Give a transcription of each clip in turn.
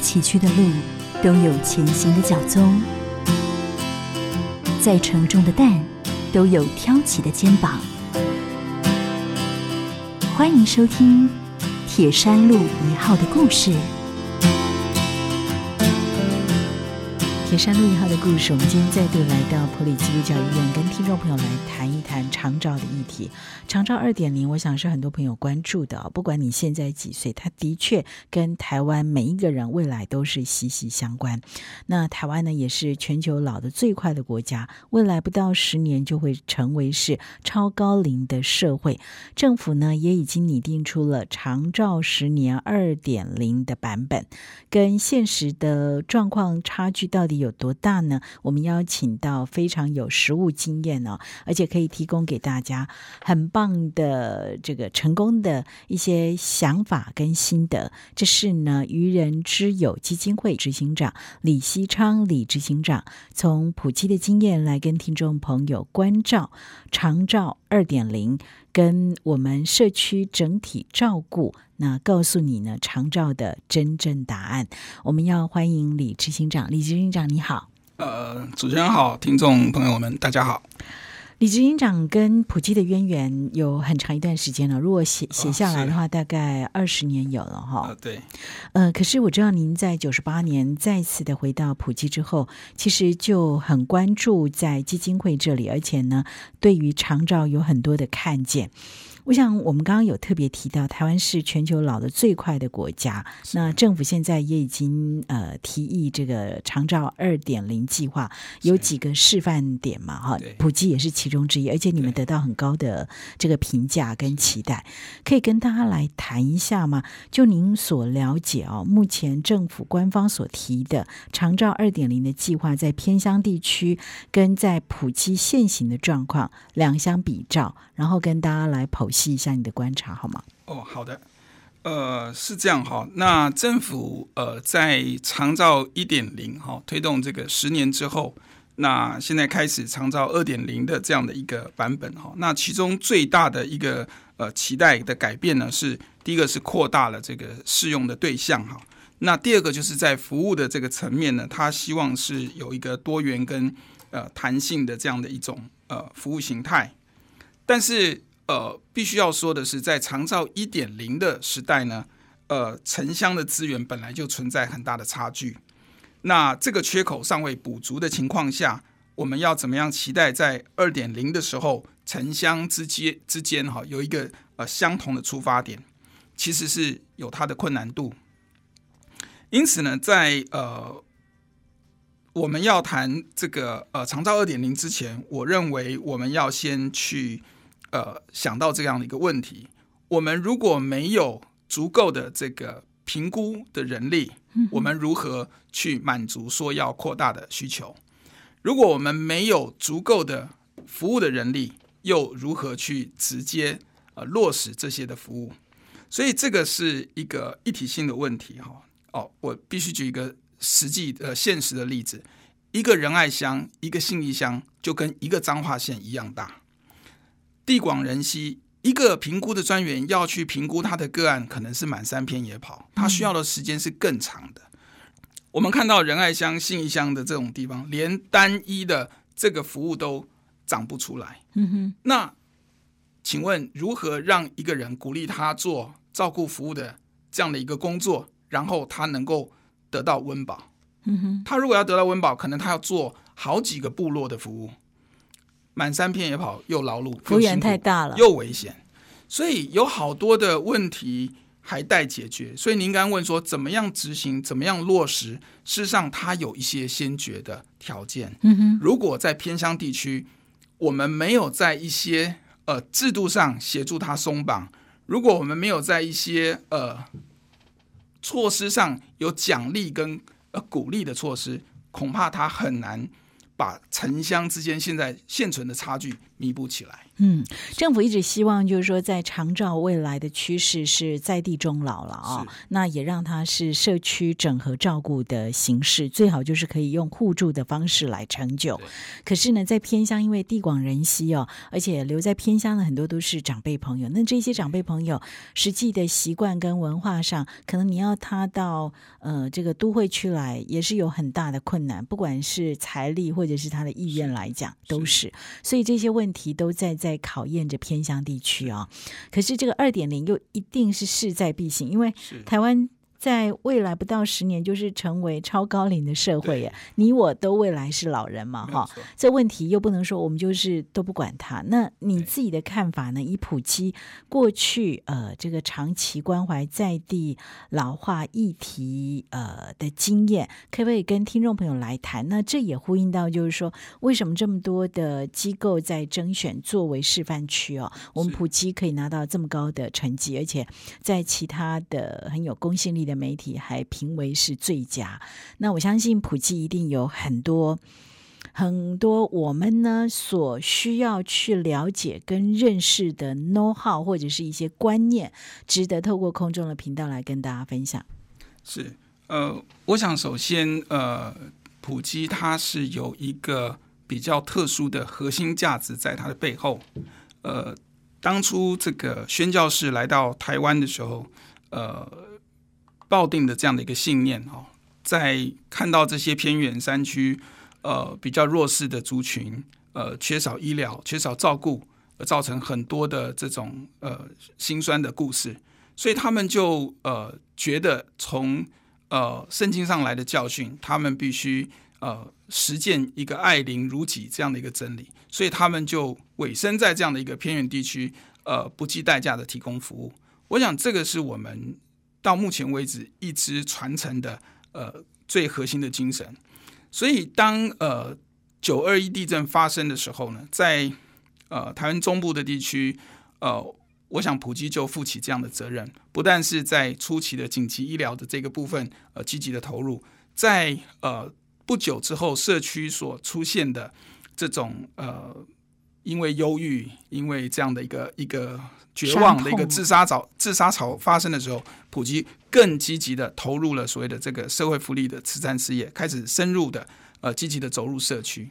崎岖的路，都有前行的脚踪；再沉重的担，都有挑起的肩膀。欢迎收听《铁山路一号》的故事。铁山路一号的故事，我们今天再度来到普里基督教医院，跟听众朋友来谈一谈长照的议题。长照二点零，我想是很多朋友关注的。不管你现在几岁，它的确跟台湾每一个人未来都是息息相关。那台湾呢，也是全球老的最快的国家，未来不到十年就会成为是超高龄的社会。政府呢，也已经拟定出了长照十年二点零的版本，跟现实的状况差距到底？有多大呢？我们邀请到非常有实务经验哦，而且可以提供给大家很棒的这个成功的一些想法跟心得。这是呢，愚人之友基金会执行长李希昌李执行长从普及的经验来跟听众朋友关照长照二点零，跟我们社区整体照顾。那告诉你呢，长照的真正答案。我们要欢迎李执行长，李执行长你好。呃，主持人好，听众朋友们大家好。李执行长跟普基的渊源有很长一段时间了，如果写写下来的话，大概二十年有了哈。对。呃，可是我知道您在九十八年再次的回到普基之后，其实就很关注在基金会这里，而且呢，对于长照有很多的看见。我想，我们刚刚有特别提到，台湾是全球老的最快的国家。那政府现在也已经呃提议这个长照二点零计划，有几个示范点嘛，哈，普及也是其中之一。而且你们得到很高的这个评价跟期待，可以跟大家来谈一下吗？就您所了解哦，目前政府官方所提的长照二点零的计划，在偏乡地区跟在普及现行的状况两相比照，然后跟大家来剖。细一下你的观察好吗？哦，好的，呃，是这样哈。那政府呃在长照一点零哈推动这个十年之后，那现在开始长照二点零的这样的一个版本哈。那其中最大的一个呃期待的改变呢，是第一个是扩大了这个适用的对象哈。那第二个就是在服务的这个层面呢，他希望是有一个多元跟呃弹性的这样的一种呃服务形态，但是。呃，必须要说的是，在长照一点零的时代呢，呃，城乡的资源本来就存在很大的差距。那这个缺口尚未补足的情况下，我们要怎么样期待在二点零的时候，城乡之间之间哈有一个呃相同的出发点，其实是有它的困难度。因此呢，在呃我们要谈这个呃长照二点零之前，我认为我们要先去。呃，想到这样的一个问题，我们如果没有足够的这个评估的人力，我们如何去满足说要扩大的需求？如果我们没有足够的服务的人力，又如何去直接呃落实这些的服务？所以这个是一个一体性的问题哈。哦，我必须举一个实际呃现实的例子：一个仁爱乡，一个信义乡，就跟一个彰化县一样大。地广人稀，一个评估的专员要去评估他的个案，可能是满山遍野跑，他需要的时间是更长的。我们看到仁爱乡、信义乡的这种地方，连单一的这个服务都长不出来。嗯，那请问如何让一个人鼓励他做照顾服务的这样的一个工作，然后他能够得到温饱？嗯，他如果要得到温饱，可能他要做好几个部落的服务。满山遍野跑，又劳碌，幅员太大了，又危险，所以有好多的问题还待解决。所以您刚刚问说，怎么样执行，怎么样落实？事实上，它有一些先决的条件。嗯哼，如果在偏乡地区，我们没有在一些呃制度上协助他松绑，如果我们没有在一些呃措施上有奖励跟呃鼓励的措施，恐怕他很难。把城乡之间现在现存的差距弥补起来。嗯，政府一直希望就是说，在长照未来的趋势是在地终老了啊，那也让它是社区整合照顾的形式，最好就是可以用互助的方式来成就。可是呢，在偏乡，因为地广人稀哦，而且留在偏乡的很多都是长辈朋友，那这些长辈朋友实际的习惯跟文化上，可能你要他到呃这个都会区来，也是有很大的困难，不管是财力或者是他的意愿来讲，都是。所以这些问题都在在。考验着偏乡地区啊，可是这个二点零又一定是势在必行，因为台湾。在未来不到十年，就是成为超高龄的社会呀！你我都未来是老人嘛，哈。这问题又不能说我们就是都不管它。那你自己的看法呢？以普基过去呃这个长期关怀在地老化议题呃的经验，可不可以跟听众朋友来谈？那这也呼应到就是说，为什么这么多的机构在征选作为示范区哦？我们普基可以拿到这么高的成绩，而且在其他的很有公信力的。的媒体还评为是最佳，那我相信普及一定有很多很多我们呢所需要去了解跟认识的 know how 或者是一些观念，值得透过空中的频道来跟大家分享。是，呃，我想首先，呃，普及它是有一个比较特殊的核心价值在它的背后。呃，当初这个宣教士来到台湾的时候，呃。抱定的这样的一个信念哦，在看到这些偏远山区，呃，比较弱势的族群，呃，缺少医疗、缺少照顾，而造成很多的这种呃心酸的故事，所以他们就呃觉得从呃圣经上来的教训，他们必须呃实践一个爱邻如己这样的一个真理，所以他们就委身在这样的一个偏远地区，呃，不计代价的提供服务。我想这个是我们。到目前为止，一直传承的呃最核心的精神。所以，当呃九二一地震发生的时候呢，在呃台湾中部的地区，呃，我想普及就负起这样的责任，不但是在初期的紧急医疗的这个部分呃积极的投入，在呃不久之后社区所出现的这种呃因为忧郁，因为这样的一个一个。绝望的一个自杀潮，自杀潮发生的时候，普及更积极的投入了所谓的这个社会福利的慈善事业，开始深入的呃积极的走入社区。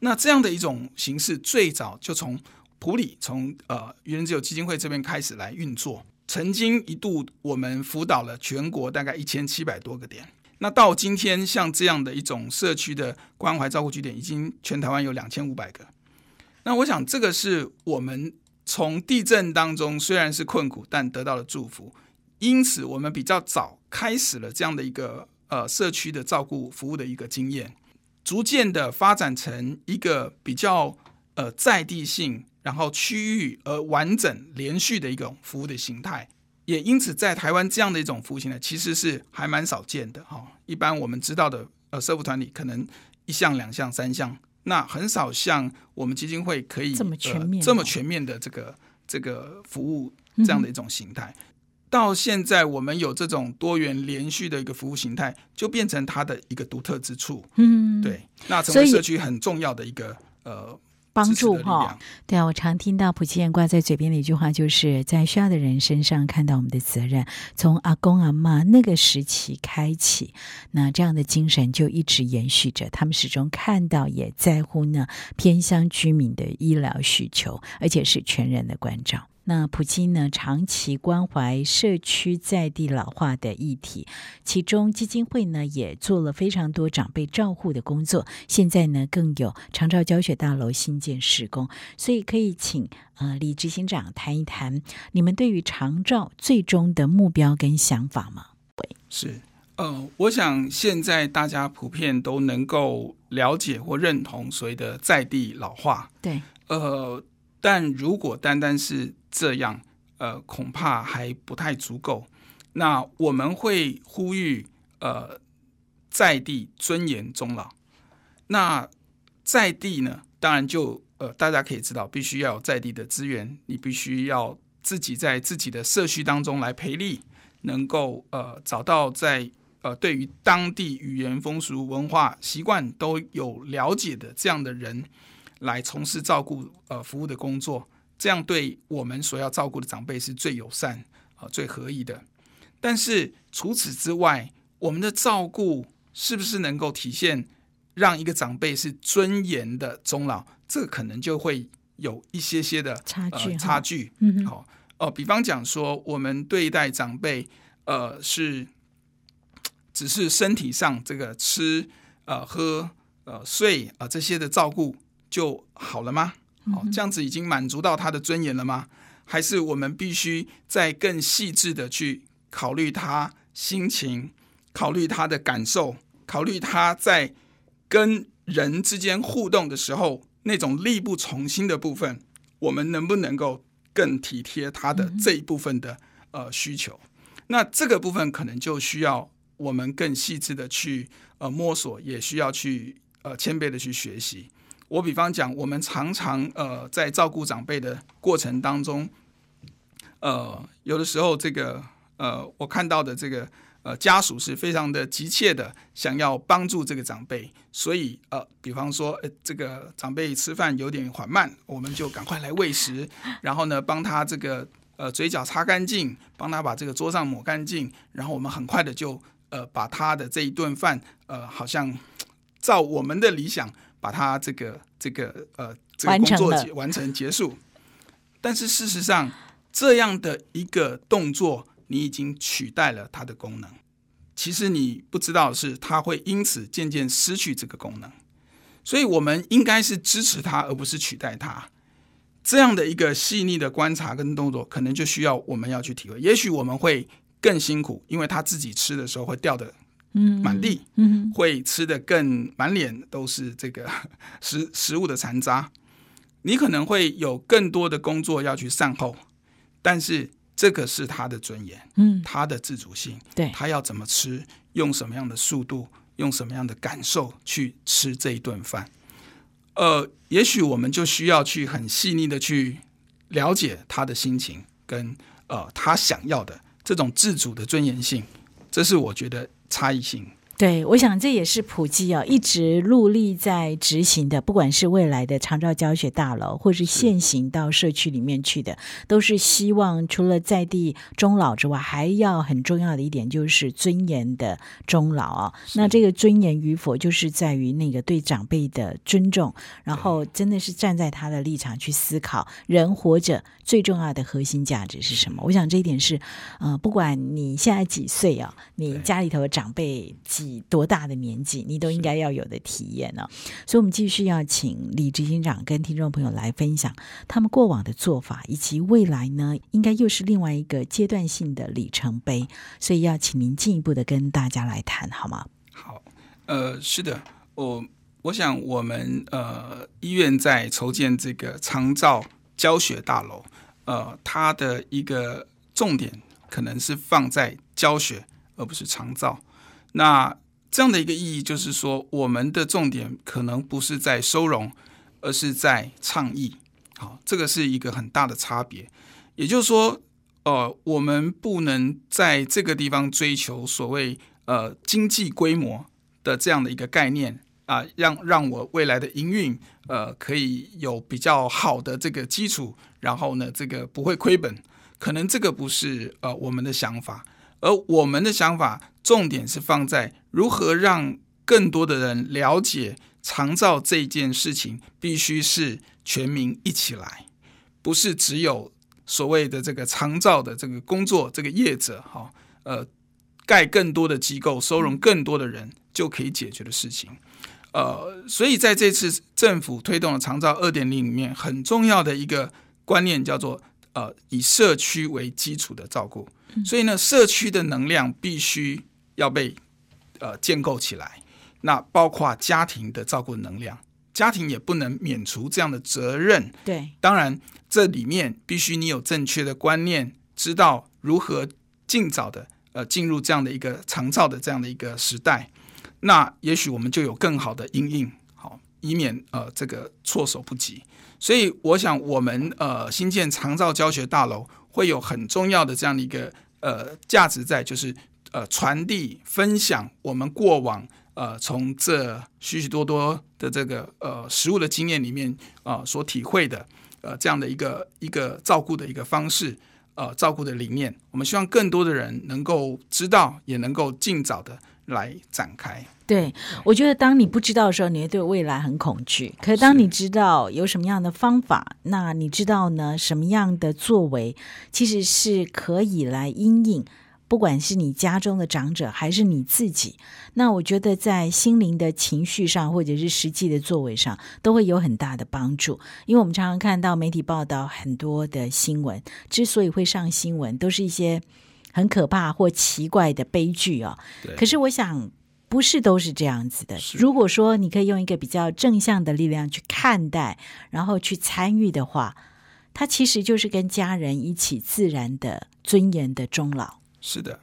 那这样的一种形式，最早就从普里，从呃愚人自由基金会这边开始来运作。曾经一度，我们辅导了全国大概一千七百多个点。那到今天，像这样的一种社区的关怀照顾据点，已经全台湾有两千五百个。那我想，这个是我们。从地震当中虽然是困苦，但得到了祝福，因此我们比较早开始了这样的一个呃社区的照顾服务的一个经验，逐渐的发展成一个比较呃在地性，然后区域而完整连续的一种服务的形态，也因此在台湾这样的一种服务形态其实是还蛮少见的哈。一般我们知道的呃社福团体可能一项、两项、三项。那很少像我们基金会可以这么全面、这么全面的这个这个服务这样的一种形态，到现在我们有这种多元连续的一个服务形态，就变成它的一个独特之处。嗯，对，那成为社区很重要的一个呃。帮助哈，对啊，我常听到普吉燕挂在嘴边的一句话，就是在需要的人身上看到我们的责任。从阿公阿妈那个时期开启，那这样的精神就一直延续着。他们始终看到也在乎呢偏乡居民的医疗需求，而且是全人的关照。那普京呢？长期关怀社区在地老化的议题，其中基金会呢也做了非常多长辈照护的工作。现在呢更有长照教学大楼新建施工，所以可以请呃李执行长谈一谈你们对于长照最终的目标跟想法吗？是，呃，我想现在大家普遍都能够了解或认同所谓的在地老化。对，呃，但如果单单是这样，呃，恐怕还不太足够。那我们会呼吁，呃，在地尊严终老。那在地呢，当然就呃，大家可以知道，必须要有在地的资源，你必须要自己在自己的社区当中来培力，能够呃找到在呃对于当地语言风俗文化习惯都有了解的这样的人。来从事照顾呃服务的工作，这样对我们所要照顾的长辈是最友善啊、最合意的。但是除此之外，我们的照顾是不是能够体现让一个长辈是尊严的终老？这可能就会有一些些的差距呃、差距。好哦、比方讲说，我们对待长辈，呃，是只是身体上这个吃、呃、喝、呃、睡啊、呃、这些的照顾就好了吗？好、这样子已经满足到他的尊严了吗？还是我们必须再更细致的去考虑他心情，考虑他的感受，考虑他在跟人之间互动的时候那种力不从心的部分，我们能不能够更体贴他的这一部分的呃需求？那这个部分可能就需要我们更细致的去呃摸索，也需要去呃谦卑的去学习。我比方讲，我们常常呃在照顾长辈的过程当中，呃有的时候这个呃我看到的这个呃家属是非常的急切的想要帮助这个长辈，所以呃比方说呃这个长辈吃饭有点缓慢，我们就赶快来喂食，然后呢帮他这个呃嘴角擦干净，帮他把这个桌上抹干净，然后我们很快的就呃把他的这一顿饭呃好像照我们的理想。把它这个这个呃这个工作结完成结束，但是事实上这样的一个动作，你已经取代了它的功能。其实你不知道的是，它会因此渐渐失去这个功能。所以我们应该是支持它，而不是取代它。这样的一个细腻的观察跟动作，可能就需要我们要去体会。也许我们会更辛苦，因为他自己吃的时候会掉的。嗯，满地，嗯，会吃的更满脸都是这个 食食物的残渣。你可能会有更多的工作要去善后，但是这个是他的尊严，嗯，他的自主性，对，他要怎么吃，用什么样的速度，用什么样的感受去吃这一顿饭。呃，也许我们就需要去很细腻的去了解他的心情，跟呃他想要的这种自主的尊严性，这是我觉得。差异性，对，我想这也是普及啊一直努力在执行的，不管是未来的长照教学大楼，或是现行到社区里面去的，都是希望除了在地终老之外，还要很重要的一点就是尊严的终老啊。那这个尊严与否，就是在于那个对长辈的尊重，然后真的是站在他的立场去思考，人活着最重要的核心价值是什么？我想这一点是，呃，不管你现在几岁啊，你家里头的长长辈几多大的年纪，你都应该要有的体验呢、哦。所以，我们继续要请李执行长跟听众朋友来分享他们过往的做法，以及未来呢，应该又是另外一个阶段性的里程碑。所以，要请您进一步的跟大家来谈，好吗？好，呃，是的，我我想我们呃医院在筹建这个长照教学大楼，呃，它的一个重点可能是放在教学，而不是长照。那这样的一个意义就是说，我们的重点可能不是在收容，而是在倡议。好，这个是一个很大的差别。也就是说，呃，我们不能在这个地方追求所谓呃经济规模的这样的一个概念啊、让让我未来的营运呃可以有比较好的这个基础，然后呢，这个不会亏本。可能这个不是呃我们的想法，而我们的想法。重点是放在如何让更多的人了解长照这件事情，必须是全民一起来，不是只有所谓的这个长照的这个工作这个业者哈，呃，盖更多的机构，收容更多的人就可以解决的事情。呃，所以在这次政府推动的长照二点零里面，很重要的一个观念叫做呃，以社区为基础的照顾。所以呢，社区的能量必须。要被呃建构起来，那包括家庭的照顾能量，家庭也不能免除这样的责任。对，当然这里面必须你有正确的观念，知道如何尽早的呃进入这样的一个长照的这样的一个时代，那也许我们就有更好的因应，好，以免呃这个措手不及。所以我想，我们呃新建长照教学大楼会有很重要的这样的一个呃价值在，就是。呃，传递、分享我们过往呃从这许许多多的这个呃食物的经验里面啊所体会的呃这样的一个一个照顾的一个方式。呃，照顾的理念，我们希望更多的人能够知道，也能够尽早的来展开。对，我觉得当你不知道的时候，你会对未来很恐惧。可是当你知道有什么样的方法，那你知道呢？什么样的作为其实是可以来应应。不管是你家中的长者，还是你自己，那我觉得在心灵的情绪上，或者是实际的作为上，都会有很大的帮助。因为我们常常看到媒体报道很多的新闻，之所以会上新闻，都是一些很可怕或奇怪的悲剧哦。可是我想，不是都是这样子的。如果说你可以用一个比较正向的力量去看待，然后去参与的话，它其实就是跟家人一起自然的尊严的终老。是的，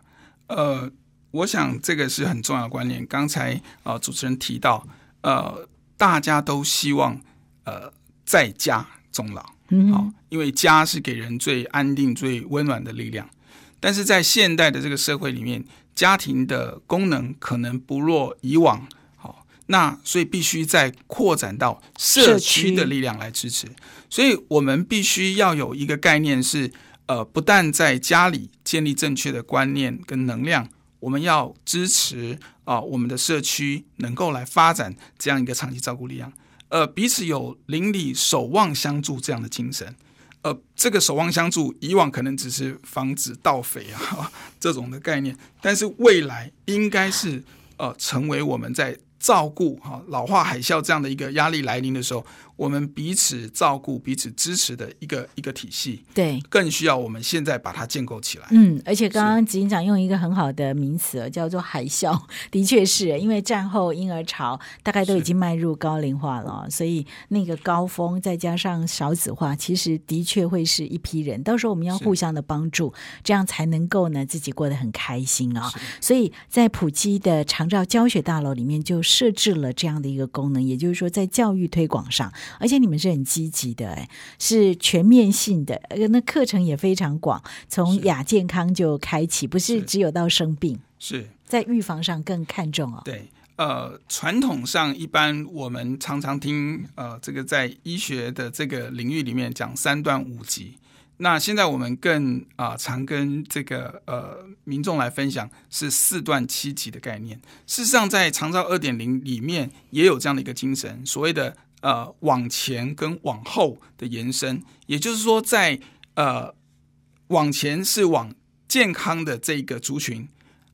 呃，我想这个是很重要的观念。刚才啊，主持人提到，呃，大家都希望呃在家终老，好，因为家是给人最安定、最温暖的力量。但是在现代的这个社会里面，家庭的功能可能不若以往，好，那所以必须再扩展到社区的力量来支持。所以我们必须要有一个概念是。呃，不但在家里建立正确的观念跟能量，我们要支持啊，我们的社区能够来发展这样一个长期照顾力量。呃，彼此有邻里守望相助这样的精神。呃，这个守望相助，以往可能只是防止盗匪啊 这种的概念，但是未来应该是呃，成为我们在照顾哈老化海啸这样的一个压力来临的时候。我们彼此照顾、彼此支持的一个一个体系，对，更需要我们现在把它建构起来。嗯，而且刚刚执行长用一个很好的名词叫做“海啸”，的确是因为战后婴儿潮大概都已经迈入高龄化了，所以那个高峰再加上少子化，其实的确会是一批人。到时候我们要互相的帮助，这样才能够呢自己过得很开心啊。所以在普基的长照教学大楼里面就设置了这样的一个功能，也就是说在教育推广上。而且你们是很积极的，哎，是全面性的，呃，那课程也非常广，从亚健康就开启，不是只有到生病，是在预防上更看重哦。对，呃，传统上一般我们常常听，呃，这个在医学的这个领域里面讲三段五级，那现在我们更啊常跟这个呃民众来分享是四段七级的概念。事实上，在长照二点零里面也有这样的一个精神，所谓的。呃，往前跟往后的延伸，也就是说，在呃往前是往健康的这个族群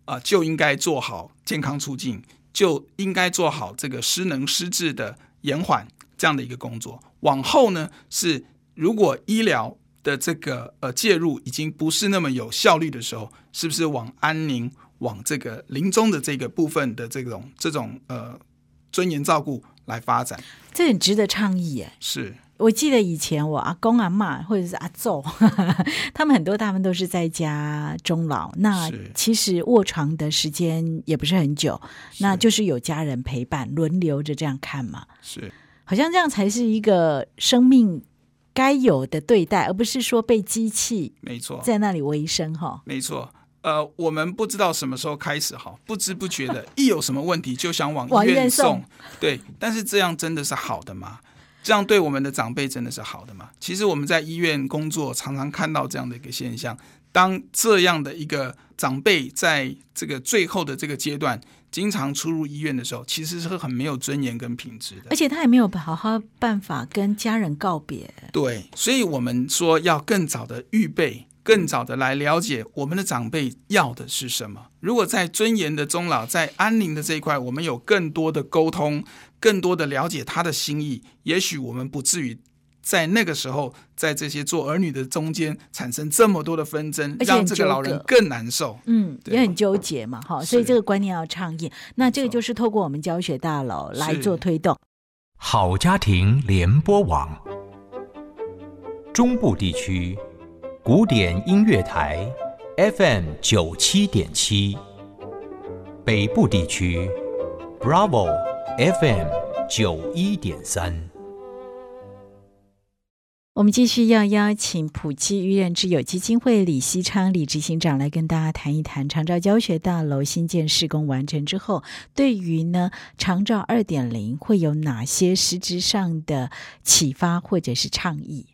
啊，就应该做好健康促进，就应该做好这个失能失智的延缓这样的一个工作。往后呢，是如果医疗的这个呃介入已经不是那么有效率的时候，是不是往安宁、往这个临终的这个部分的这种这种呃尊严照顾？来发展，这很值得倡议耶。是我记得以前我阿公阿妈或者是阿祖，他们很多他们都是在家终老。那其实卧床的时间也不是很久，那就是有家人陪伴，轮流着这样看嘛。是，好像这样才是一个生命该有的对待，而不是说被机器没错在那里维生哈。没错。呃，我们不知道什么时候开始哈，不知不觉的，一有什么问题就想往医院送，对。但是这样真的是好的吗？这样对我们的长辈真的是好的吗？其实我们在医院工作，常常看到这样的一个现象：当这样的一个长辈在这个最后的这个阶段，经常出入医院的时候，其实是很没有尊严跟品质的，而且他也没有好好办法跟家人告别。对，所以我们说要更早的预备。更早的来了解我们的长辈要的是什么。如果在尊严的终老，在安宁的这一块，我们有更多的沟通，更多的了解他的心意，也许我们不至于在那个时候，在这些做儿女的中间产生这么多的纷争，让这个老人更难受。嗯，也很纠结嘛，哈。所以这个观念要倡议。那这个就是透过我们教学大楼来做推动。好家庭联播网，中部地区。古典音乐台，FM 九七点七；北部地区，Bravo FM 九一点三。我们继续要邀请普济育人之友基金会李希昌李执行长来跟大家谈一谈长照教学大楼新建施工完成之后，对于呢长照二点零会有哪些实质上的启发或者是倡议？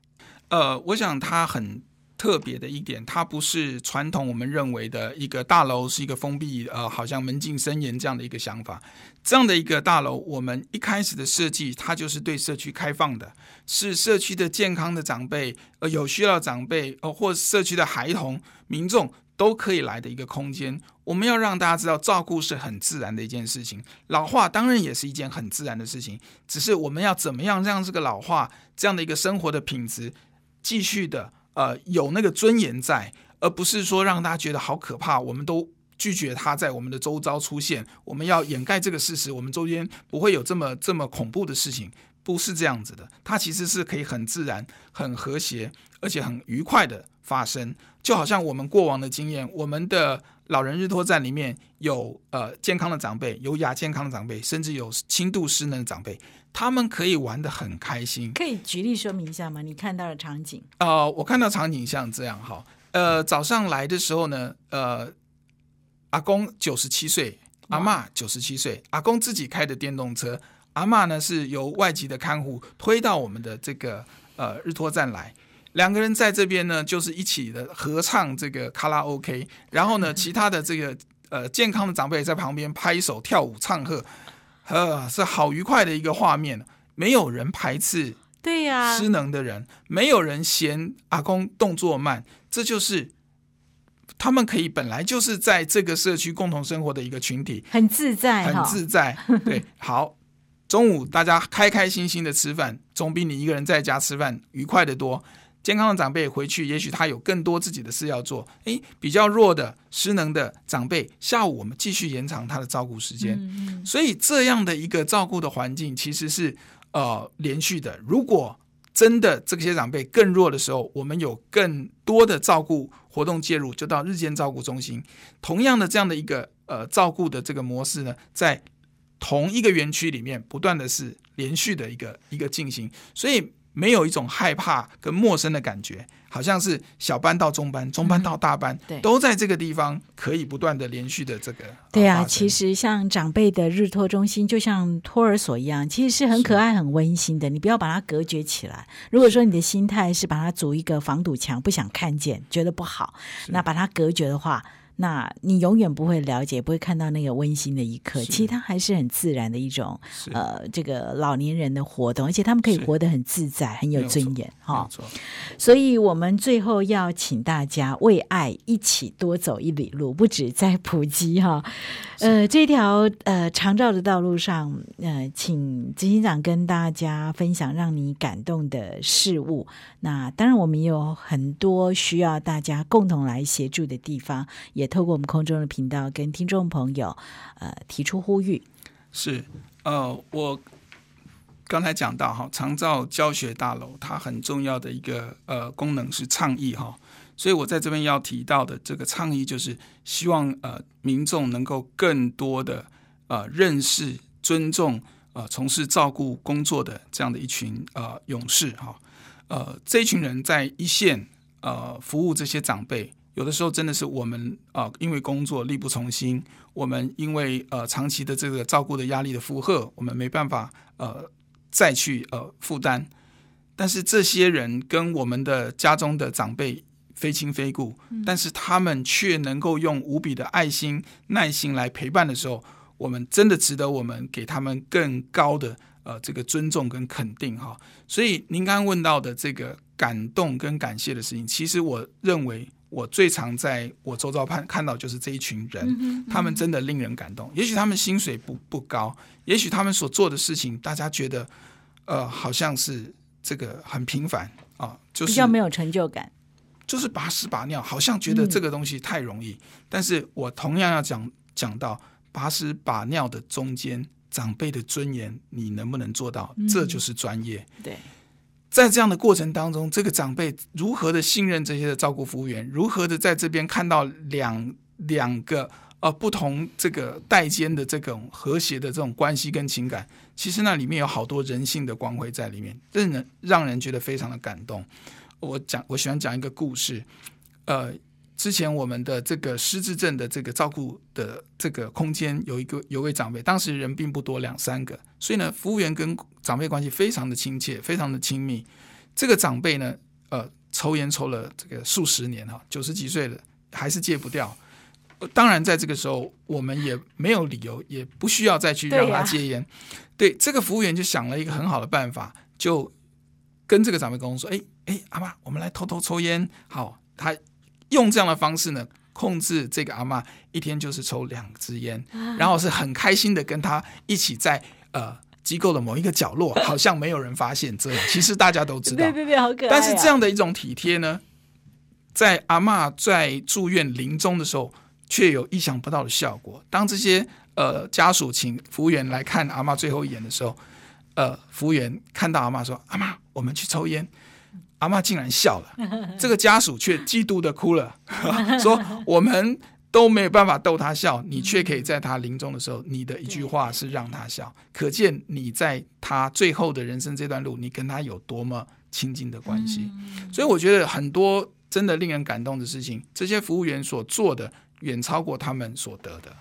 呃，我想他很特别的一点，它不是传统我们认为的一个大楼是一个封闭，呃，好像门禁森严这样的一个想法。这样的一个大楼，我们一开始的设计，它就是对社区开放的，是社区的健康的长辈，呃，有需要长辈，呃，或社区的孩童、民众都可以来的一个空间。我们要让大家知道，照顾是很自然的一件事情，老化当然也是一件很自然的事情，只是我们要怎么样让这个老化这样的一个生活的品质继续的。呃，有那个尊严在，而不是说让大家觉得好可怕。我们都拒绝他在我们的周遭出现，我们要掩盖这个事实。我们周边不会有这么这么恐怖的事情，不是这样子的。它其实是可以很自然、很和谐，而且很愉快的发生。就好像我们过往的经验，我们的老人日托站里面有呃健康的长辈，有亚健康的长辈，甚至有轻度失能的长辈。他们可以玩的很开心，可以举例说明一下吗？你看到的场景？呃，我看到场景像这样哈，呃，早上来的时候呢，呃，阿公九十七岁，阿妈九十七岁，阿公自己开的电动车，阿妈呢是由外籍的看护推到我们的这个呃日托站来，两个人在这边呢就是一起的合唱这个卡拉 OK，然后呢，其他的这个呃健康的长辈在旁边拍手跳舞唱和。呃，是好愉快的一个画面，没有人排斥，对呀，失能的人，没有人嫌阿公动作慢，这就是他们可以本来就是在这个社区共同生活的一个群体，很自在，很自在。对，好，中午大家开开心心的吃饭，总比你一个人在家吃饭愉快的多。健康的长辈回去，也许他有更多自己的事要做。诶，比较弱的、失能的长辈，下午我们继续延长他的照顾时间。所以这样的一个照顾的环境，其实是呃连续的。如果真的这些长辈更弱的时候，我们有更多的照顾活动介入，就到日间照顾中心。同样的这样的一个呃照顾的这个模式呢，在同一个园区里面不断的是连续的一个一个进行，所以。没有一种害怕跟陌生的感觉，好像是小班到中班，中班到大班，都在这个地方可以不断的连续的这个。对啊，其实像长辈的日托中心，就像托儿所一样，其实是很可爱、很温馨的。你不要把它隔绝起来。如果说你的心态是把它筑一个防堵墙，不想看见，觉得不好，那把它隔绝的话。那你永远不会了解，不会看到那个温馨的一刻。其实它还是很自然的一种，呃，这个老年人的活动，而且他们可以活得很自在，很有尊严，哈。所以，我们最后要请大家为爱一起多走一里路，不止在普及哈。呃，这条呃长照的道路上，呃，请执行长跟大家分享让你感动的事物。那当然，我们也有很多需要大家共同来协助的地方，也透过我们空中的频道跟听众朋友呃提出呼吁。是，呃，我刚才讲到哈，长照教学大楼它很重要的一个呃功能是倡议哈。所以我在这边要提到的这个倡议，就是希望呃民众能够更多的呃认识、尊重呃从事照顾工作的这样的一群呃勇士哈，呃这群人在一线呃服务这些长辈，有的时候真的是我们啊因为工作力不从心，我们因为呃长期的这个照顾的压力的负荷，我们没办法呃再去呃负担，但是这些人跟我们的家中的长辈。非亲非故，但是他们却能够用无比的爱心、耐心来陪伴的时候，我们真的值得我们给他们更高的呃这个尊重跟肯定哈。所以您刚刚问到的这个感动跟感谢的事情，其实我认为我最常在我周遭看看到就是这一群人，他们真的令人感动。也许他们薪水不不高，也许他们所做的事情大家觉得呃好像是这个很平凡啊，就是比较没有成就感。就是拔屎把尿，好像觉得这个东西太容易，但是我同样要讲讲到拔屎把尿的中间，长辈的尊严，你能不能做到？这就是专业。对，在这样的过程当中，这个长辈如何的信任这些的照顾服务员，如何的在这边看到两两个呃不同这个代间的这种和谐的这种关系跟情感，其实那里面有好多人性的光辉在里面，让人让人觉得非常的感动。我讲，我喜欢讲一个故事，呃。之前我们的这个失智症的这个照顾的这个空间有一个有位长辈，当时人并不多，两三个，所以呢，服务员跟长辈关系非常的亲切，非常的亲密。这个长辈呢，呃，抽烟抽了这个数十年哈，九十几岁了还是戒不掉。当然，在这个时候，我们也没有理由，也不需要再去让他戒烟。对这个服务员就想了一个很好的办法，就跟这个长辈沟通说：“哎哎，阿妈，我们来偷偷抽烟。”好，他。用这样的方式呢，控制这个阿妈一天就是抽两支烟，然后是很开心的跟他一起在呃机构的某一个角落，好像没有人发现这样。其实大家都知道，对对对，好可爱。但是这样的一种体贴呢，在阿妈在住院临终的时候，却有意想不到的效果。当这些呃家属请服务员来看阿妈最后一眼的时候，呃，服务员看到阿妈说：“阿妈，我们去抽烟。”阿妈竟然笑了，这个家属却嫉妒的哭了，说：“我们都没有办法逗他笑，你却可以在他临终的时候，你的一句话是让他笑，可见你在他最后的人生这段路，你跟他有多么亲近的关系。所以我觉得很多真的令人感动的事情，这些服务员所做的远超过他们所得的。”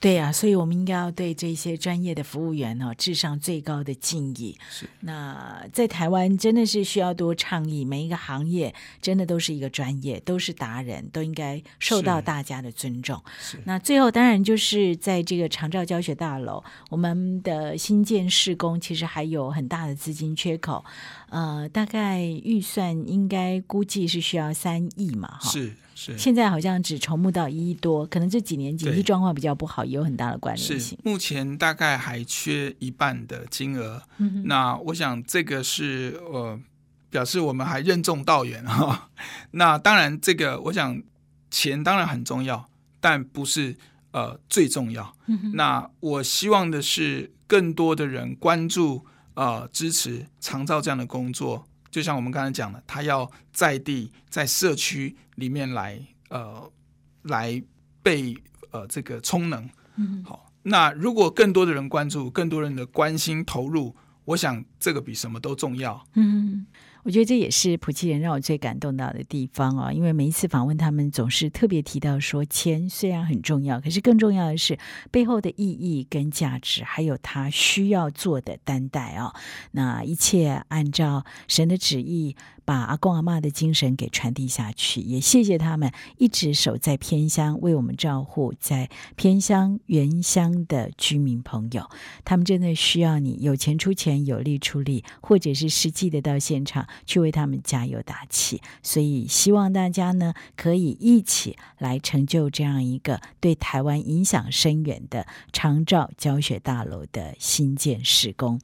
对呀，所以我们应该要对这些专业的服务员呢，致上最高的敬意。是，那在台湾真的是需要多倡议，每一个行业真的都是一个专业，都是达人，都应该受到大家的尊重。是，那最后当然就是在这个长照教学大楼，我们的新建施工其实还有很大的资金缺口，呃，大概预算应该估计是需要三亿嘛，哈。是。是，现在好像只筹募到一亿多，可能这几年经济状况比较不好，也有很大的关联性。目前大概还缺一半的金额，那我想这个是呃表示我们还任重道远哈。那当然，这个我想钱当然很重要，但不是呃最重要。那我希望的是更多的人关注呃支持长照这样的工作。就像我们刚才讲的，他要在地在社区里面来呃来被呃这个充能。嗯，好，那如果更多的人关注，更多人的关心投入，我想这个比什么都重要。嗯。我觉得这也是普契人让我最感动到的地方哦！因为每一次访问他们，总是特别提到说，钱虽然很重要，可是更重要的是背后的意义跟价值，还有他需要做的担待哦！那一切按照神的旨意。把阿公阿妈的精神给传递下去，也谢谢他们一直守在偏乡为我们照护，在偏乡原乡的居民朋友，他们真的需要你有钱出钱，有力出力，或者是实际的到现场去为他们加油打气。所以希望大家呢可以一起来成就这样一个对台湾影响深远的长照教学大楼的新建施工。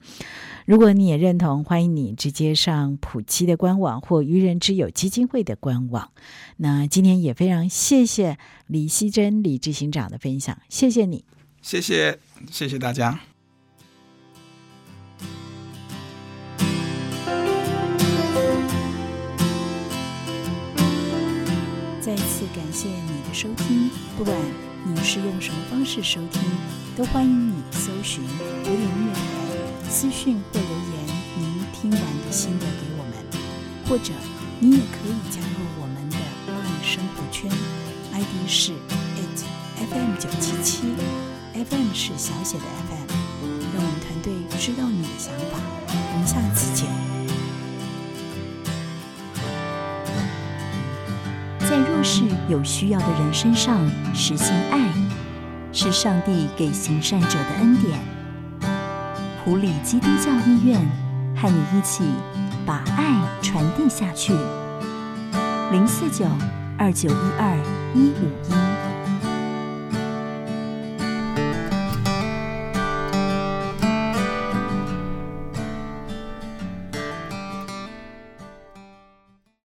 如果你也认同，欢迎你直接上普基的官网或愚人之友基金会的官网。那今天也非常谢谢李希珍李执行长的分享，谢谢你，谢谢谢谢大家。次感谢你的收听，不管你是用什么方式收听，都欢迎你搜寻古典音乐台。私讯或留言，您听完的心得给我们，或者你也可以加入我们的 LINE 生活圈，ID 是 it FM 九七七，FM 是小写的 FM，让我们团队知道有需要的人身上实现爱，是上帝给行善者的恩典。普里基督教医院，和你一起把爱传递下去。零四九二九一二一五一。